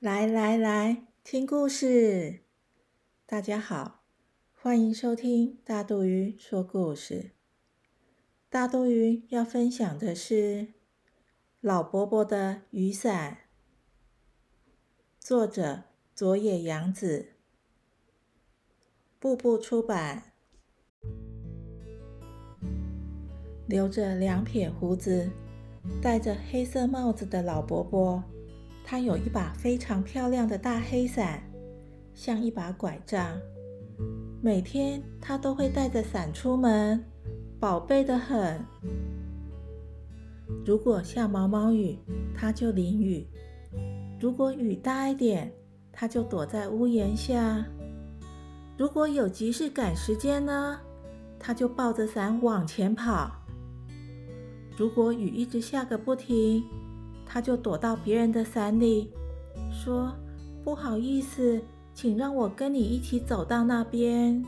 来来来，听故事！大家好，欢迎收听大肚鱼说故事。大肚鱼要分享的是老伯伯的雨伞，作者佐野洋子，步步出版。留着两撇胡子，戴着黑色帽子的老伯伯。他有一把非常漂亮的大黑伞，像一把拐杖。每天他都会带着伞出门，宝贝的很。如果下毛毛雨，他就淋雨；如果雨大一点，他就躲在屋檐下；如果有急事赶时间呢，他就抱着伞往前跑；如果雨一直下个不停，他就躲到别人的伞里，说：“不好意思，请让我跟你一起走到那边。”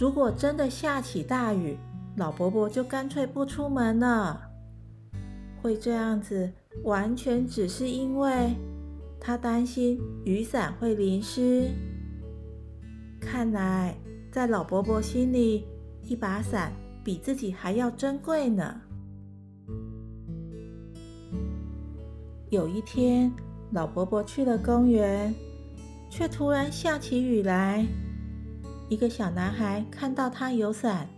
如果真的下起大雨，老伯伯就干脆不出门了。会这样子，完全只是因为他担心雨伞会淋湿。看来，在老伯伯心里，一把伞比自己还要珍贵呢。有一天，老伯伯去了公园，却突然下起雨来。一个小男孩看到他有伞，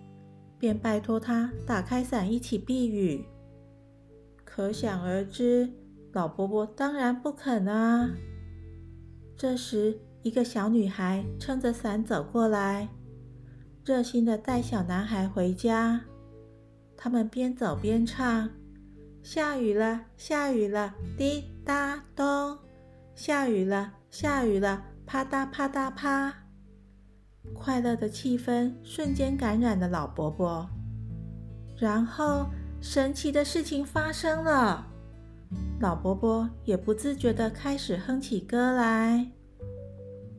便拜托他打开伞一起避雨。可想而知，老伯伯当然不肯啊。这时，一个小女孩撑着伞走过来，热心的带小男孩回家。他们边走边唱。下雨了，下雨了，滴答咚。下雨了，下雨了，啪嗒啪嗒啪。快乐的气氛瞬间感染了老伯伯。然后，神奇的事情发生了，老伯伯也不自觉地开始哼起歌来。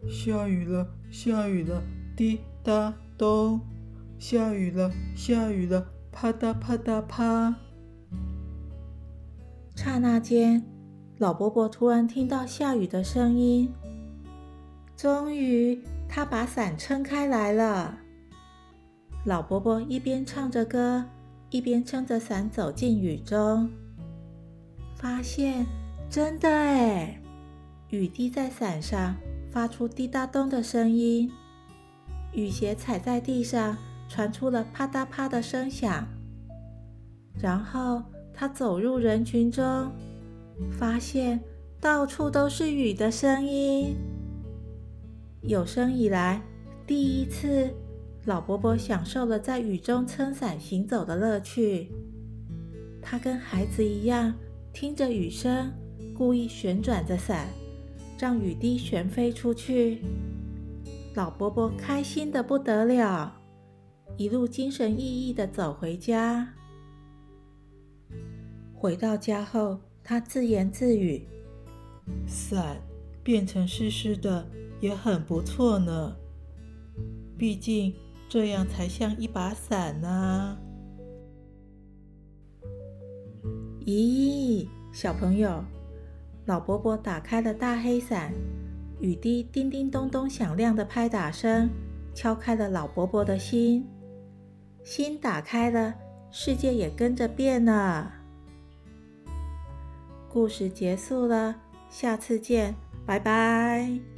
下雨了，下雨了，滴答咚。下雨了，下雨了，啪嗒啪嗒啪。刹那间，老伯伯突然听到下雨的声音。终于，他把伞撑开来了。老伯伯一边唱着歌，一边撑着伞走进雨中，发现真的哎，雨滴在伞上发出滴答咚的声音，雨鞋踩在地上传出了啪嗒啪的声响，然后。他走入人群中，发现到处都是雨的声音。有生以来第一次，老伯伯享受了在雨中撑伞行走的乐趣。他跟孩子一样，听着雨声，故意旋转着伞，让雨滴旋飞出去。老伯伯开心的不得了，一路精神奕奕的走回家。回到家后，他自言自语：“伞变成湿湿的也很不错呢，毕竟这样才像一把伞呢。”咦，小朋友，老伯伯打开了大黑伞，雨滴叮叮咚咚响亮的拍打声敲开了老伯伯的心，心打开了，世界也跟着变了。故事结束了，下次见，拜拜。